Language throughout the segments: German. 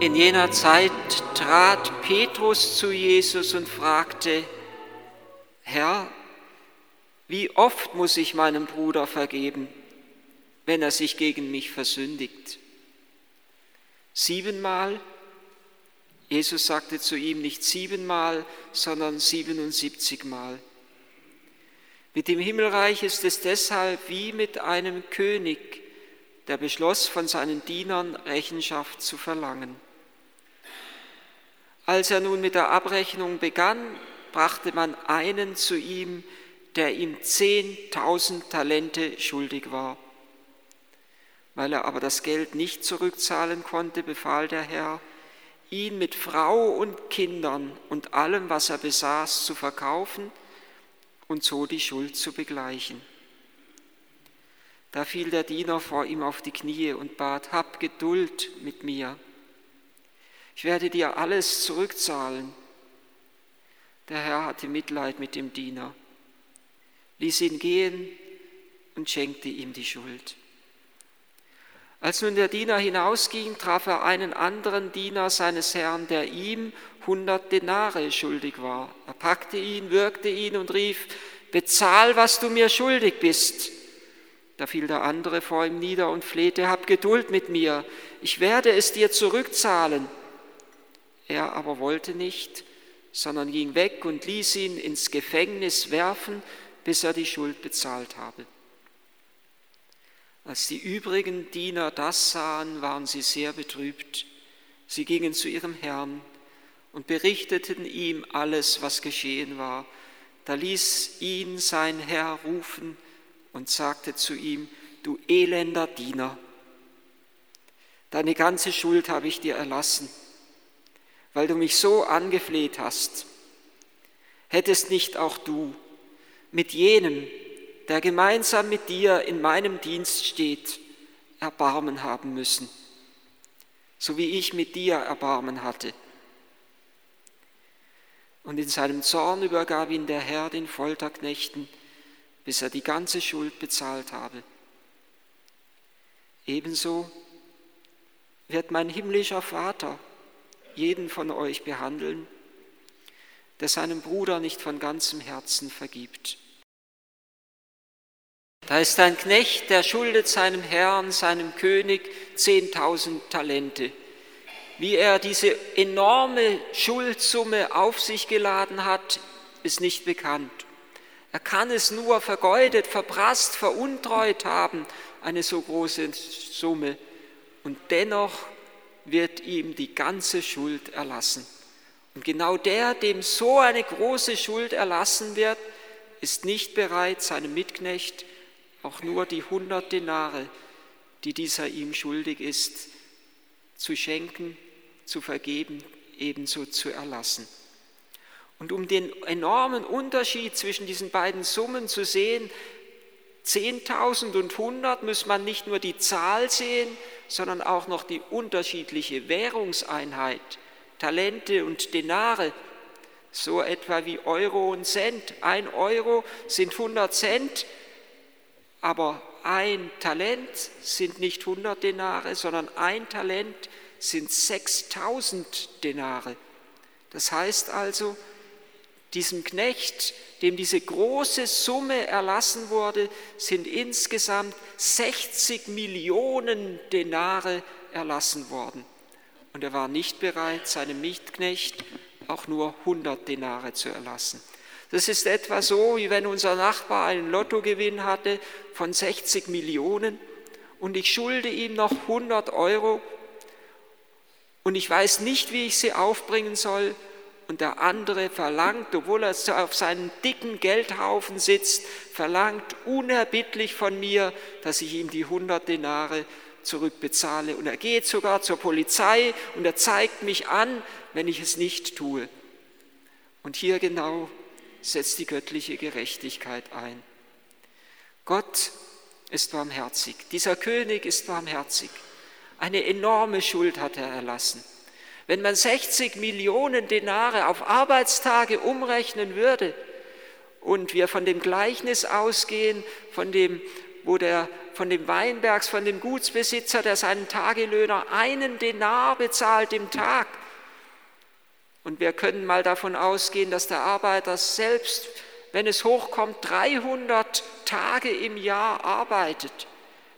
In jener Zeit trat Petrus zu Jesus und fragte, Herr, wie oft muss ich meinem Bruder vergeben, wenn er sich gegen mich versündigt? Siebenmal? Jesus sagte zu ihm nicht siebenmal, sondern siebenundsiebzigmal. Mit dem Himmelreich ist es deshalb wie mit einem König, der beschloss, von seinen Dienern Rechenschaft zu verlangen. Als er nun mit der Abrechnung begann, brachte man einen zu ihm, der ihm zehntausend Talente schuldig war. Weil er aber das Geld nicht zurückzahlen konnte, befahl der Herr, ihn mit Frau und Kindern und allem, was er besaß, zu verkaufen und so die Schuld zu begleichen. Da fiel der Diener vor ihm auf die Knie und bat, hab Geduld mit mir. Ich werde dir alles zurückzahlen. Der Herr hatte Mitleid mit dem Diener, ließ ihn gehen und schenkte ihm die Schuld. Als nun der Diener hinausging, traf er einen anderen Diener seines Herrn, der ihm hundert Denare schuldig war. Er packte ihn, würgte ihn und rief, bezahl, was du mir schuldig bist. Da fiel der andere vor ihm nieder und flehte, hab Geduld mit mir, ich werde es dir zurückzahlen. Er aber wollte nicht, sondern ging weg und ließ ihn ins Gefängnis werfen, bis er die Schuld bezahlt habe. Als die übrigen Diener das sahen, waren sie sehr betrübt. Sie gingen zu ihrem Herrn und berichteten ihm alles, was geschehen war. Da ließ ihn sein Herr rufen und sagte zu ihm, du elender Diener, deine ganze Schuld habe ich dir erlassen, weil du mich so angefleht hast. Hättest nicht auch du mit jenem, der gemeinsam mit dir in meinem Dienst steht, Erbarmen haben müssen, so wie ich mit dir Erbarmen hatte. Und in seinem Zorn übergab ihn der Herr den Folterknechten, bis er die ganze Schuld bezahlt habe. Ebenso wird mein himmlischer Vater jeden von euch behandeln, der seinem Bruder nicht von ganzem Herzen vergibt. Da ist ein Knecht, der schuldet seinem Herrn, seinem König, zehntausend Talente. Wie er diese enorme Schuldsumme auf sich geladen hat, ist nicht bekannt. Er kann es nur vergeudet, verprasst, veruntreut haben, eine so große Summe. Und dennoch wird ihm die ganze Schuld erlassen. Und genau der, dem so eine große Schuld erlassen wird, ist nicht bereit, seinem Mitknecht auch nur die hundert Denare, die dieser ihm schuldig ist, zu schenken, zu vergeben, ebenso zu erlassen. Und um den enormen Unterschied zwischen diesen beiden Summen zu sehen, 10.000 und 100, muss man nicht nur die Zahl sehen, sondern auch noch die unterschiedliche Währungseinheit, Talente und Denare, so etwa wie Euro und Cent. Ein Euro sind 100 Cent, aber ein Talent sind nicht 100 Denare, sondern ein Talent sind 6000 Denare. Das heißt also, diesem Knecht, dem diese große Summe erlassen wurde, sind insgesamt 60 Millionen Denare erlassen worden. Und er war nicht bereit, seinem Mitknecht auch nur 100 Denare zu erlassen. Das ist etwa so, wie wenn unser Nachbar einen Lottogewinn hatte von 60 Millionen und ich schulde ihm noch 100 Euro und ich weiß nicht, wie ich sie aufbringen soll und der andere verlangt, obwohl er auf seinem dicken Geldhaufen sitzt, verlangt unerbittlich von mir, dass ich ihm die 100 Denare zurückbezahle. Und er geht sogar zur Polizei und er zeigt mich an, wenn ich es nicht tue. Und hier genau setzt die göttliche Gerechtigkeit ein. Gott ist barmherzig. Dieser König ist barmherzig. Eine enorme Schuld hat er erlassen. Wenn man 60 Millionen Denare auf Arbeitstage umrechnen würde und wir von dem Gleichnis ausgehen, von dem, wo der von dem Weinbergs, von dem Gutsbesitzer, der seinen Tagelöhner einen Denar bezahlt im Tag. Und wir können mal davon ausgehen, dass der Arbeiter selbst, wenn es hochkommt, 300 Tage im Jahr arbeitet.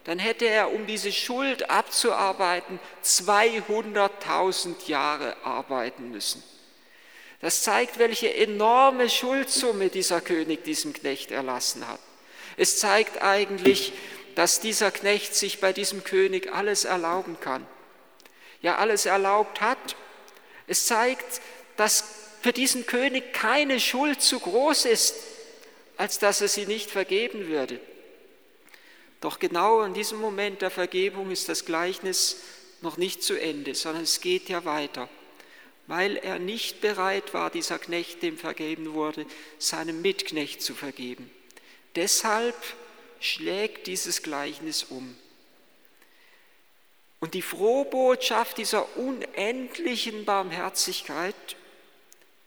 Dann hätte er, um diese Schuld abzuarbeiten, 200.000 Jahre arbeiten müssen. Das zeigt, welche enorme Schuldsumme dieser König diesem Knecht erlassen hat. Es zeigt eigentlich, dass dieser Knecht sich bei diesem König alles erlauben kann. Ja, alles erlaubt hat. Es zeigt, dass für diesen König keine Schuld zu groß ist, als dass er sie nicht vergeben würde. Doch genau in diesem Moment der Vergebung ist das Gleichnis noch nicht zu Ende, sondern es geht ja weiter, weil er nicht bereit war, dieser Knecht, dem vergeben wurde, seinem Mitknecht zu vergeben. Deshalb schlägt dieses Gleichnis um. Und die Frohbotschaft dieser unendlichen Barmherzigkeit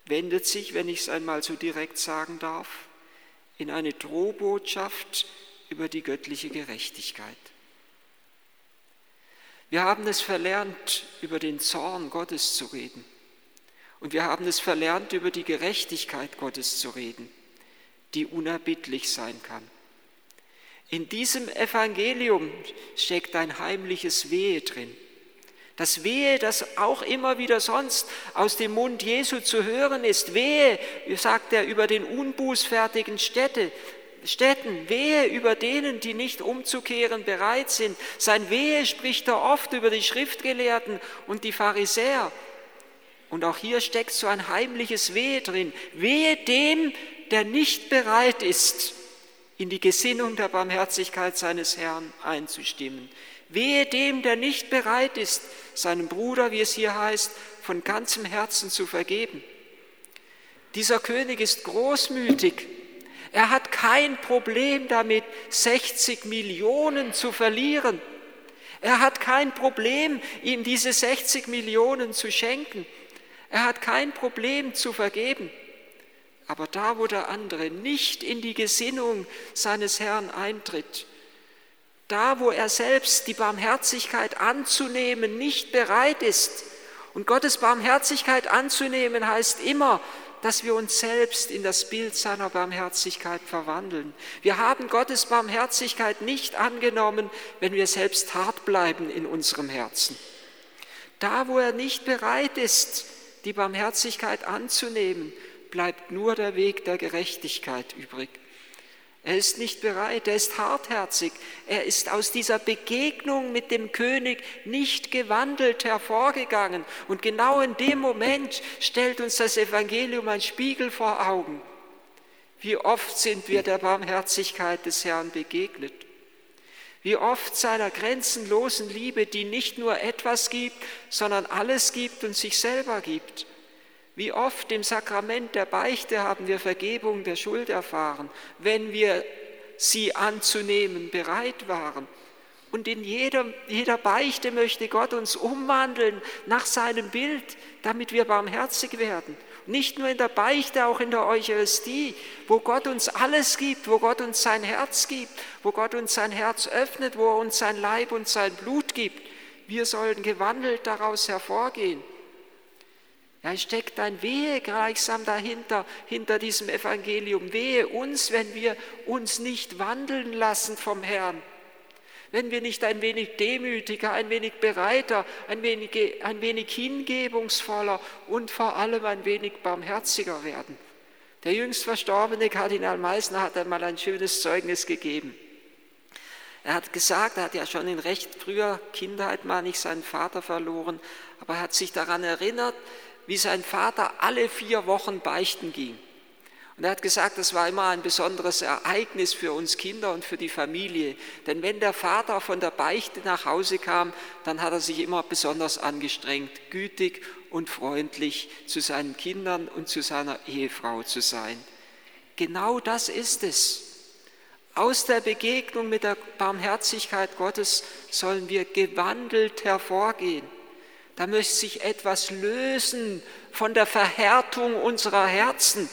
wendet sich, wenn ich es einmal so direkt sagen darf, in eine Drohbotschaft über die göttliche Gerechtigkeit. Wir haben es verlernt, über den Zorn Gottes zu reden. Und wir haben es verlernt, über die Gerechtigkeit Gottes zu reden, die unerbittlich sein kann. In diesem Evangelium steckt ein heimliches Wehe drin. Das Wehe, das auch immer wieder sonst aus dem Mund Jesu zu hören ist. Wehe, sagt er, über den unbußfertigen Städte, Städten, wehe über denen, die nicht umzukehren bereit sind. Sein Wehe spricht er oft über die Schriftgelehrten und die Pharisäer. Und auch hier steckt so ein heimliches Wehe drin. Wehe dem, der nicht bereit ist, in die Gesinnung der Barmherzigkeit seines Herrn einzustimmen. Wehe dem, der nicht bereit ist, seinem Bruder, wie es hier heißt, von ganzem Herzen zu vergeben. Dieser König ist großmütig. Er hat kein Problem damit, 60 Millionen zu verlieren. Er hat kein Problem, ihm diese 60 Millionen zu schenken. Er hat kein Problem zu vergeben. Aber da, wo der andere nicht in die Gesinnung seines Herrn eintritt, da, wo er selbst die Barmherzigkeit anzunehmen nicht bereit ist, und Gottes Barmherzigkeit anzunehmen heißt immer, dass wir uns selbst in das Bild seiner Barmherzigkeit verwandeln. Wir haben Gottes Barmherzigkeit nicht angenommen, wenn wir selbst hart bleiben in unserem Herzen. Da, wo er nicht bereit ist, die Barmherzigkeit anzunehmen, bleibt nur der Weg der Gerechtigkeit übrig. Er ist nicht bereit, er ist hartherzig, er ist aus dieser Begegnung mit dem König nicht gewandelt hervorgegangen. Und genau in dem Moment stellt uns das Evangelium ein Spiegel vor Augen. Wie oft sind wir der Barmherzigkeit des Herrn begegnet? Wie oft seiner grenzenlosen Liebe, die nicht nur etwas gibt, sondern alles gibt und sich selber gibt. Wie oft im Sakrament der Beichte haben wir Vergebung der Schuld erfahren, wenn wir sie anzunehmen bereit waren. Und in jeder, jeder Beichte möchte Gott uns umwandeln nach seinem Bild, damit wir barmherzig werden. Nicht nur in der Beichte, auch in der Eucharistie, wo Gott uns alles gibt, wo Gott uns sein Herz gibt, wo Gott uns sein Herz öffnet, wo er uns sein Leib und sein Blut gibt. Wir sollen gewandelt daraus hervorgehen. Es steckt ein Wehe gleichsam dahinter, hinter diesem Evangelium. Wehe uns, wenn wir uns nicht wandeln lassen vom Herrn. Wenn wir nicht ein wenig demütiger, ein wenig bereiter, ein wenig, ein wenig hingebungsvoller und vor allem ein wenig barmherziger werden. Der jüngst verstorbene Kardinal Meissner hat einmal ein schönes Zeugnis gegeben. Er hat gesagt, er hat ja schon in recht früher Kindheit mal nicht seinen Vater verloren, aber er hat sich daran erinnert, wie sein Vater alle vier Wochen beichten ging. Und er hat gesagt, das war immer ein besonderes Ereignis für uns Kinder und für die Familie. Denn wenn der Vater von der Beichte nach Hause kam, dann hat er sich immer besonders angestrengt, gütig und freundlich zu seinen Kindern und zu seiner Ehefrau zu sein. Genau das ist es. Aus der Begegnung mit der Barmherzigkeit Gottes sollen wir gewandelt hervorgehen. Da möchte sich etwas lösen von der Verhärtung unserer Herzen.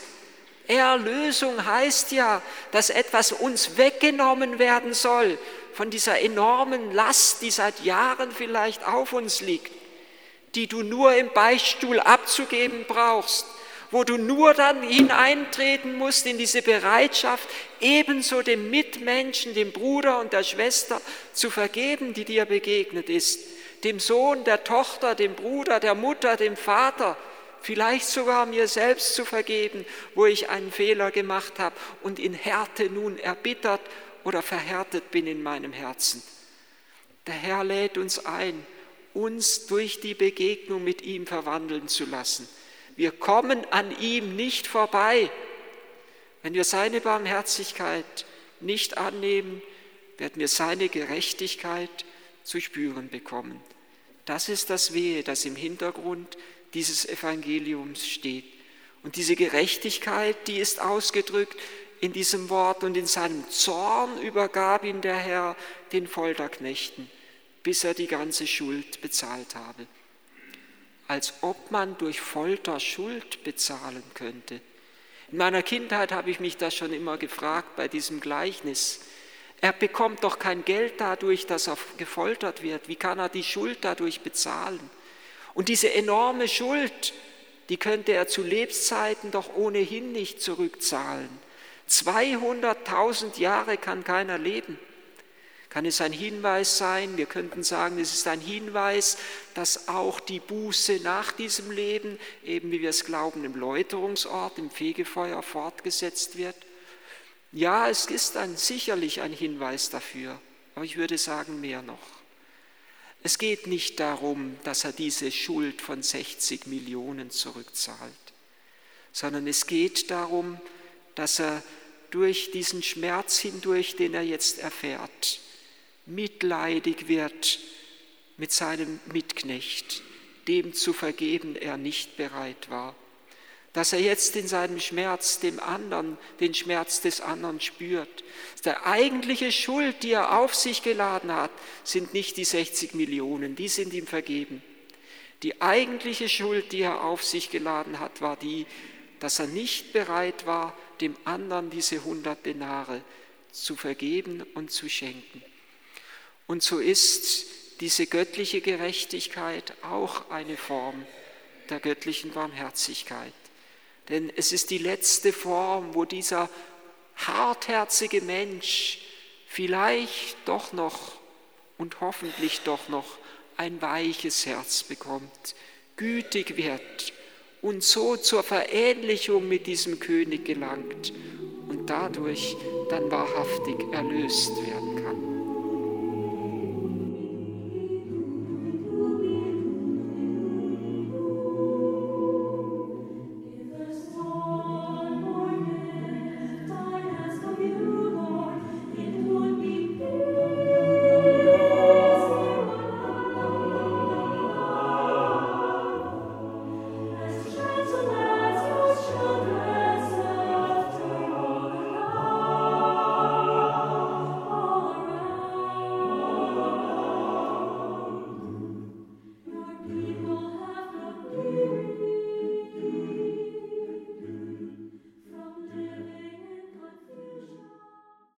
Erlösung heißt ja, dass etwas uns weggenommen werden soll von dieser enormen Last, die seit Jahren vielleicht auf uns liegt, die du nur im Beichtstuhl abzugeben brauchst, wo du nur dann hineintreten musst in diese Bereitschaft, ebenso dem Mitmenschen, dem Bruder und der Schwester zu vergeben, die dir begegnet ist, dem Sohn, der Tochter, dem Bruder, der Mutter, dem Vater, vielleicht sogar mir selbst zu vergeben, wo ich einen Fehler gemacht habe und in Härte nun erbittert oder verhärtet bin in meinem Herzen. Der Herr lädt uns ein, uns durch die Begegnung mit ihm verwandeln zu lassen. Wir kommen an ihm nicht vorbei. Wenn wir seine Barmherzigkeit nicht annehmen, werden wir seine Gerechtigkeit zu spüren bekommen. Das ist das Wehe, das im Hintergrund dieses Evangeliums steht. Und diese Gerechtigkeit, die ist ausgedrückt in diesem Wort und in seinem Zorn übergab ihn der Herr den Folterknechten, bis er die ganze Schuld bezahlt habe. Als ob man durch Folter Schuld bezahlen könnte. In meiner Kindheit habe ich mich das schon immer gefragt bei diesem Gleichnis. Er bekommt doch kein Geld dadurch, dass er gefoltert wird. Wie kann er die Schuld dadurch bezahlen? Und diese enorme Schuld, die könnte er zu Lebzeiten doch ohnehin nicht zurückzahlen. 200.000 Jahre kann keiner leben. Kann es ein Hinweis sein? Wir könnten sagen, es ist ein Hinweis, dass auch die Buße nach diesem Leben, eben wie wir es glauben, im Läuterungsort, im Fegefeuer fortgesetzt wird. Ja, es ist ein, sicherlich ein Hinweis dafür, aber ich würde sagen mehr noch. Es geht nicht darum, dass er diese Schuld von 60 Millionen zurückzahlt, sondern es geht darum, dass er durch diesen Schmerz hindurch, den er jetzt erfährt, mitleidig wird mit seinem Mitknecht, dem zu vergeben er nicht bereit war dass er jetzt in seinem Schmerz dem anderen, den Schmerz des anderen spürt. Der eigentliche Schuld, die er auf sich geladen hat, sind nicht die 60 Millionen, die sind ihm vergeben. Die eigentliche Schuld, die er auf sich geladen hat, war die, dass er nicht bereit war, dem anderen diese 100 Denare zu vergeben und zu schenken. Und so ist diese göttliche Gerechtigkeit auch eine Form der göttlichen Barmherzigkeit. Denn es ist die letzte Form, wo dieser hartherzige Mensch vielleicht doch noch und hoffentlich doch noch ein weiches Herz bekommt, gütig wird und so zur Verähnlichung mit diesem König gelangt und dadurch dann wahrhaftig erlöst werden kann.